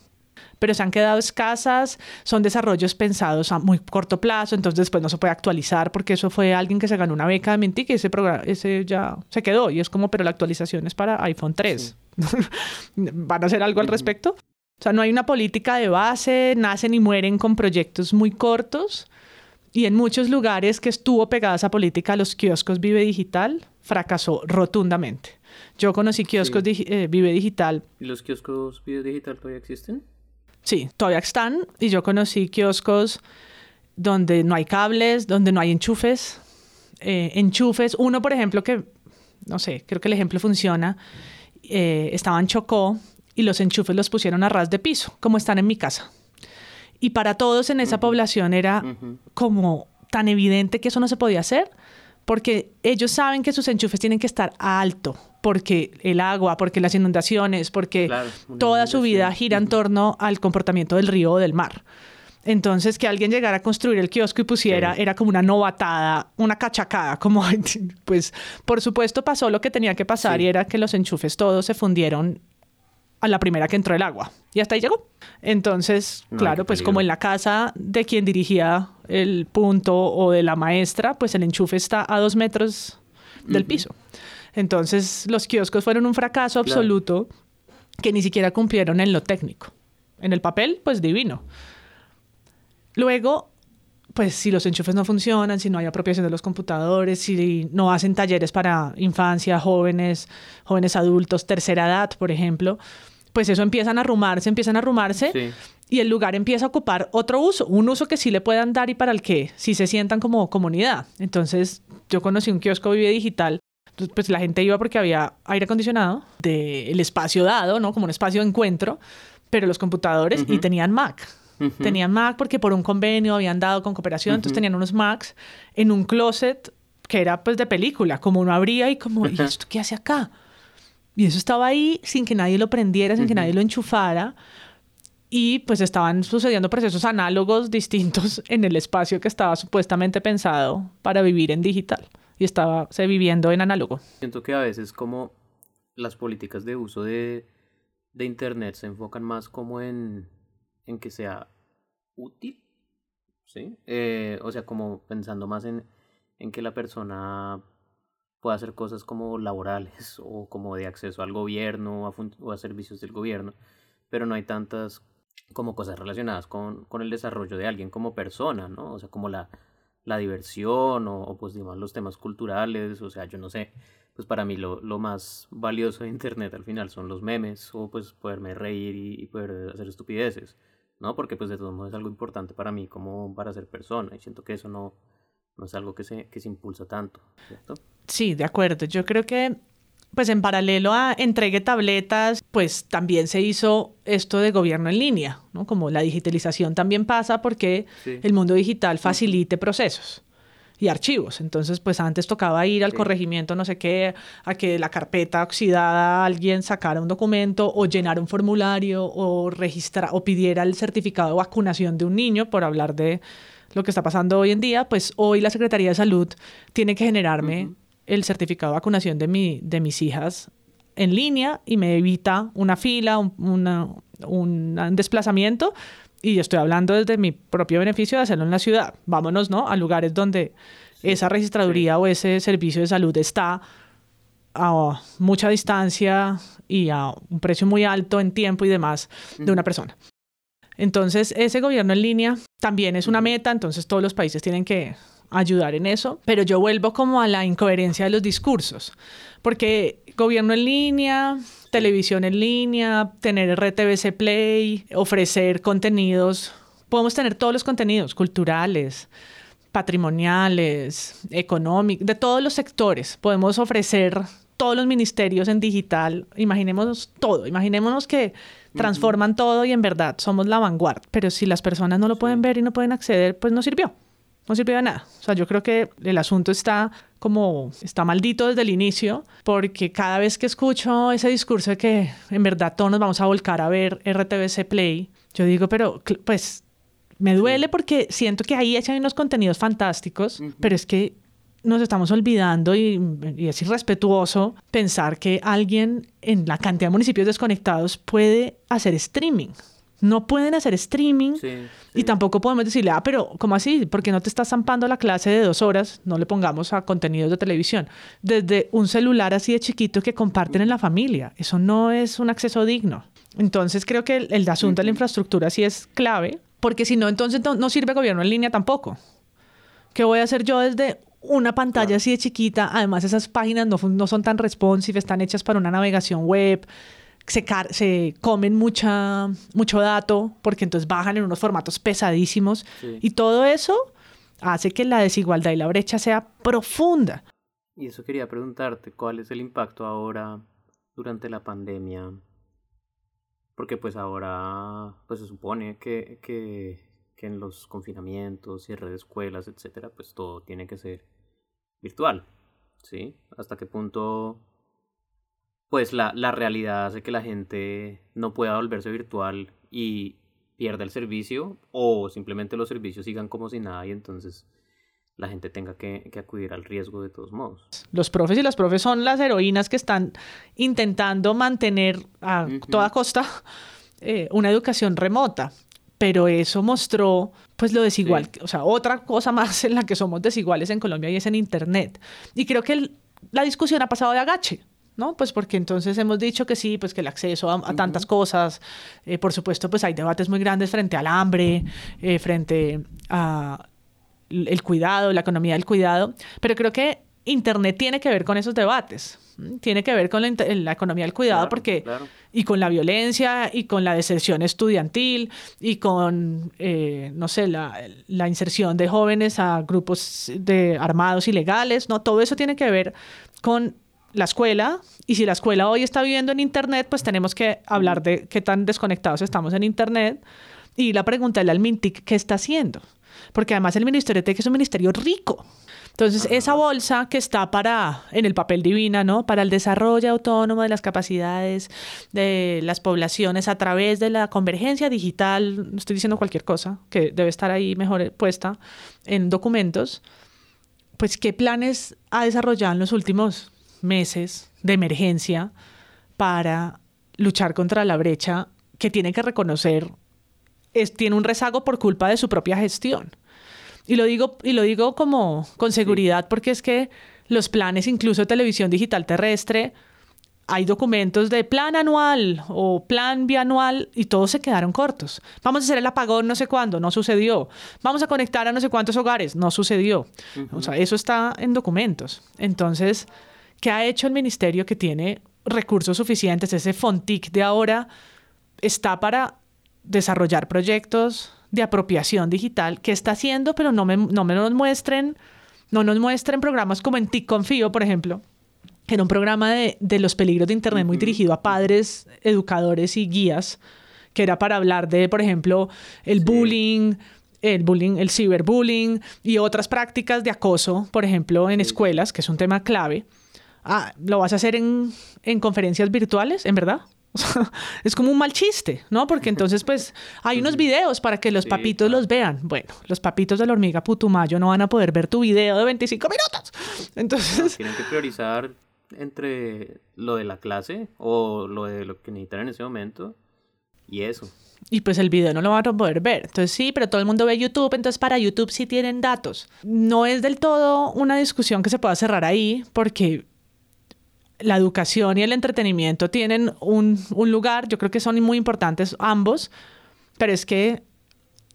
pero se han quedado escasas, son desarrollos pensados a muy corto plazo, entonces después no se puede actualizar porque eso fue alguien que se ganó una beca de Mintic y ese programa ese ya se quedó y es como, pero la actualización es para iPhone 3. ¿Van a hacer algo al respecto? O sea, no hay una política de base, nacen y mueren con proyectos muy cortos y en muchos lugares que estuvo pegada esa política, los kioscos Vive Digital fracasó rotundamente. Yo conocí kioscos eh, Vive Digital. ¿Y los kioscos Vive Digital todavía existen? Sí, todavía están. Y yo conocí kioscos donde no hay cables, donde no hay enchufes. Eh, enchufes. Uno, por ejemplo, que, no sé, creo que el ejemplo funciona. Eh, estaba en Chocó y los enchufes los pusieron a ras de piso, como están en mi casa. Y para todos en esa población era como tan evidente que eso no se podía hacer, porque ellos saben que sus enchufes tienen que estar alto, porque el agua, porque las inundaciones, porque toda su vida gira en torno al comportamiento del río o del mar. Entonces, que alguien llegara a construir el kiosco y pusiera, era como una novatada, una cachacada, como, pues, por supuesto pasó lo que tenía que pasar y era que los enchufes todos se fundieron a la primera que entró el agua. Y hasta ahí llegó. Entonces, claro, pues como en la casa de quien dirigía el punto o de la maestra, pues el enchufe está a dos metros del piso. Entonces, los kioscos fueron un fracaso absoluto que ni siquiera cumplieron en lo técnico. En el papel, pues divino. Luego, pues si los enchufes no funcionan, si no hay apropiación de los computadores, si no hacen talleres para infancia, jóvenes, jóvenes adultos, tercera edad, por ejemplo, pues eso empiezan a arrumarse, empiezan a arrumarse y el lugar empieza a ocupar otro uso, un uso que sí le puedan dar y para el que sí se sientan como comunidad. Entonces, yo conocí un kiosco Vive Digital, pues la gente iba porque había aire acondicionado, del espacio dado, ¿no? Como un espacio de encuentro, pero los computadores y tenían Mac. Tenían Mac porque por un convenio habían dado con cooperación, entonces tenían unos Macs en un closet que era pues de película, como uno abría y como, ¿y esto qué hace acá? Y eso estaba ahí sin que nadie lo prendiera, sin que nadie lo enchufara. Y pues estaban sucediendo procesos análogos distintos en el espacio que estaba supuestamente pensado para vivir en digital. Y estaba se viviendo en análogo. Siento que a veces como las políticas de uso de, de Internet se enfocan más como en, en que sea útil, ¿sí? Eh, o sea, como pensando más en, en que la persona pueda hacer cosas como laborales o como de acceso al gobierno o a, servicios del gobierno, pero no hay tantas como cosas relacionadas con, con, el desarrollo de alguien como persona, ¿no? O sea, como la, la diversión o, o, pues digamos los temas culturales, o sea, yo no sé, pues para mí lo, lo, más valioso de Internet al final son los memes o pues poderme reír y, y, poder hacer estupideces, ¿no? Porque pues de todos modos es algo importante para mí como para ser persona y siento que eso no, no es algo que se, que se impulsa tanto, ¿cierto? Sí, de acuerdo. Yo creo que pues en paralelo a entregue tabletas, pues también se hizo esto de gobierno en línea, ¿no? Como la digitalización también pasa porque el mundo digital facilite procesos y archivos. Entonces, pues antes tocaba ir al corregimiento, no sé qué, a que la carpeta oxidada alguien sacara un documento o llenara un formulario o registrar o pidiera el certificado de vacunación de un niño, por hablar de lo que está pasando hoy en día, pues hoy la Secretaría de Salud tiene que generarme el certificado de vacunación de, mi, de mis hijas en línea y me evita una fila, un, un desplazamiento. Y estoy hablando desde mi propio beneficio de hacerlo en la ciudad. Vámonos, ¿no? A lugares donde esa registraduría o ese servicio de salud está a mucha distancia y a un precio muy alto en tiempo y demás de una persona. Entonces, ese gobierno en línea también es una meta, entonces todos los países tienen que ayudar en eso, pero yo vuelvo como a la incoherencia de los discursos, porque gobierno en línea, televisión en línea, tener RTBC Play, ofrecer contenidos, podemos tener todos los contenidos culturales, patrimoniales, económicos, de todos los sectores, podemos ofrecer todos los ministerios en digital, imaginémonos todo, imaginémonos que transforman todo y en verdad somos la vanguardia, pero si las personas no lo pueden ver y no pueden acceder, pues no sirvió no sirvió de nada. O sea, yo creo que el asunto está como, está maldito desde el inicio, porque cada vez que escucho ese discurso de que en verdad todos nos vamos a volcar a ver RTBC Play, yo digo, pero pues me duele porque siento que ahí echan unos contenidos fantásticos, pero es que nos estamos olvidando y, y, es irrespetuoso pensar que alguien en la cantidad de municipios desconectados puede hacer streaming no pueden hacer streaming y tampoco podemos decirle, ah, pero ¿cómo así? Porque no te estás zampando la clase de dos horas, no le pongamos a contenidos de televisión, desde un celular así de chiquito que comparten en la familia. Eso no es un acceso digno. Entonces creo que el, asunto de la infraestructura sí es clave, porque si no, entonces no, sirve gobierno en línea tampoco. ¿Qué voy a hacer yo desde una pantalla así de chiquita? Además, esas páginas no, no son tan responsive, están hechas para una navegación web se, se comen mucha, mucho dato porque entonces bajan en unos formatos pesadísimos y todo eso hace que la desigualdad y la brecha sea profunda. Y eso quería preguntarte, ¿cuál es el impacto ahora durante la pandemia? Porque pues ahora pues se supone que, que, que en los confinamientos, cierre de escuelas, etcétera, pues todo tiene que ser virtual, ¿sí? ¿Hasta qué punto pues la, la realidad hace que la gente no pueda volverse virtual y pierda el servicio o simplemente los servicios sigan como si nada y entonces la gente tenga que, acudir al riesgo de todos modos. Los profes y las profes son las heroínas que están intentando mantener a toda costa eh, una educación remota, pero eso mostró pues lo desigual, o sea, otra cosa más en la que somos desiguales en Colombia y es en Internet. Y creo que la discusión ha pasado de agache. ¿No? Pues porque entonces hemos dicho que sí, pues que el acceso a, tantas cosas, eh, por supuesto, pues hay debates muy grandes frente al hambre, eh, frente a el cuidado, la economía del cuidado, pero creo que Internet tiene que ver con esos debates, tiene que ver con la, economía del cuidado, porque y con la violencia y con la deserción estudiantil y con, eh, no sé, la, la, inserción de jóvenes a grupos de armados ilegales, ¿no? Todo eso tiene que ver con la escuela y si la escuela hoy está viviendo en Internet, pues tenemos que hablar de qué tan desconectados estamos en Internet y la preguntarle al MINTIC qué está haciendo. Porque además el Ministerio de TEC es un ministerio rico. Entonces, esa bolsa que está para, en el papel divina, ¿no? Para el desarrollo autónomo de las capacidades de las poblaciones a través de la convergencia digital, no estoy diciendo cualquier cosa, que debe estar ahí mejor puesta en documentos, pues, ¿qué planes ha desarrollado en los últimos meses de emergencia para luchar contra la brecha que tiene que reconocer es, tiene un rezago por culpa de su propia gestión. Y lo digo, y lo digo como con seguridad porque es que los planes, incluso de televisión digital terrestre, hay documentos de plan anual o plan bianual y todos se quedaron cortos. Vamos a hacer el apagón no sé cuándo, no sucedió. Vamos a conectar a no sé cuántos hogares, no sucedió. O sea, eso está en documentos. Entonces, ¿qué ha hecho el ministerio que tiene recursos suficientes? Ese FONTIC de ahora está para desarrollar proyectos de apropiación digital que está haciendo, pero no me, no me nos muestren, no nos muestren programas como en TIC Confío, por ejemplo, que era un programa de, de los peligros de Internet muy dirigido a padres, educadores y guías, que era para hablar de, por ejemplo, el bullying, el bullying, el ciberbullying y otras prácticas de acoso, por ejemplo, en escuelas, que es un tema clave. Ah, ¿lo vas a hacer en, en conferencias virtuales, en verdad? es como un mal chiste, ¿no? Porque entonces, pues, hay unos videos para que los papitos los vean. Bueno, los papitos de la hormiga Putumayo no van a poder ver tu video de 25 minutos. Entonces... tienen que priorizar entre lo de la clase o lo de lo que necesitan en ese momento y eso. Y pues el video no lo van a poder ver. Entonces sí, pero todo el mundo ve YouTube, entonces para YouTube sí tienen datos. No es del todo una discusión que se pueda cerrar ahí, porque la educación y el entretenimiento tienen un, lugar, yo creo que son muy importantes ambos, pero es que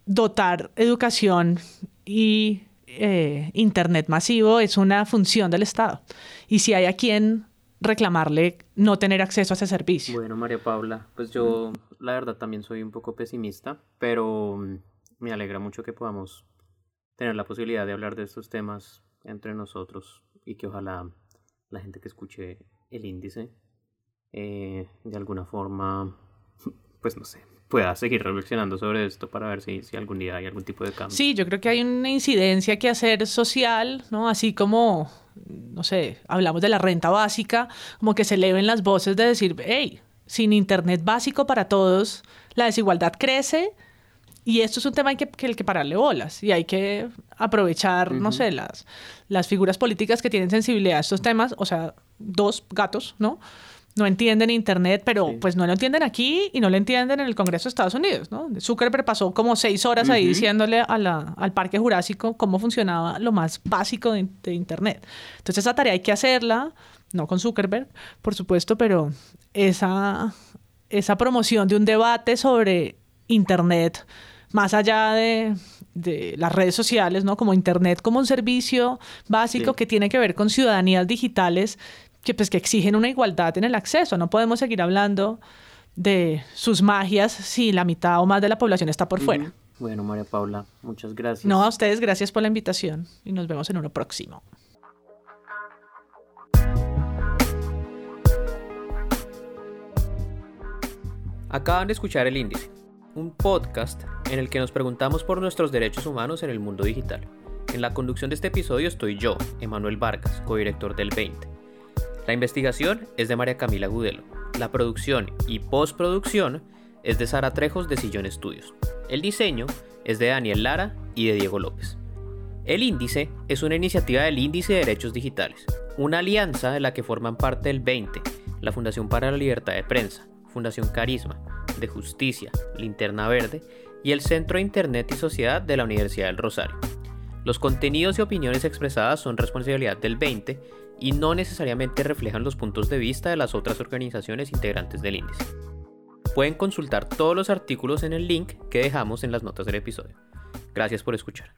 dotar educación y eh, Internet masivo es una función del Estado. Y si hay a quien reclamarle no tener acceso a ese servicio. Bueno, María Paula, pues yo la verdad también soy un poco pesimista, pero mm, me alegra mucho que podamos tener la posibilidad de hablar de estos temas entre nosotros y que ojalá la gente que escuche el índice eh, de alguna forma, pues no sé, pueda seguir reflexionando sobre esto para ver si, si algún día hay algún tipo de cambio. Sí, yo creo que hay una incidencia que hacer social, ¿no? Así como, no sé, hablamos de la renta básica, como que se eleven las voces de decir, hey, sin Internet básico para todos, la desigualdad crece y esto es un tema que, que que pararle bolas y hay que aprovechar, no sé, las, las figuras políticas que tienen sensibilidad a estos temas, o sea, dos gatos, ¿no? No entienden Internet, pero pues no lo entienden aquí y no lo entienden en el Congreso de Estados Unidos, ¿no? Zuckerberg pasó como seis horas ahí diciéndole a la, al Parque Jurásico cómo funcionaba lo más básico de, de Internet. Entonces esa tarea hay que hacerla, no con Zuckerberg, por supuesto, pero esa, esa promoción de un debate sobre Internet más allá de, de, las redes sociales, ¿no? Como Internet como un servicio básico que tiene que ver con ciudadanías digitales que, pues, que exigen una igualdad en el acceso. No podemos seguir hablando de sus magias si la mitad o más de la población está por fuera. Bueno, María Paula, muchas gracias. No, a ustedes gracias por la invitación y nos vemos en uno próximo. Acaban de escuchar el índice, un podcast en el que nos preguntamos por nuestros derechos humanos en el mundo digital. En la conducción de este episodio estoy yo, Emanuel Vargas, codirector del 20. La investigación es de María Camila Gudelo. La producción y postproducción es de Sara Trejos de Sillón Estudios. El diseño es de Daniel Lara y de Diego López. El índice es una iniciativa del Índice de Derechos Digitales, una alianza de la que forman parte el 20, la Fundación para la Libertad de Prensa, Fundación Carisma, de Justicia, Linterna Verde y el Centro de Internet y Sociedad de la Universidad del Rosario. Los contenidos y opiniones expresadas son responsabilidad del 20 y no necesariamente reflejan los puntos de vista de las otras organizaciones integrantes del índice. Pueden consultar todos los artículos en el link que dejamos en las notas del episodio. Gracias por escuchar.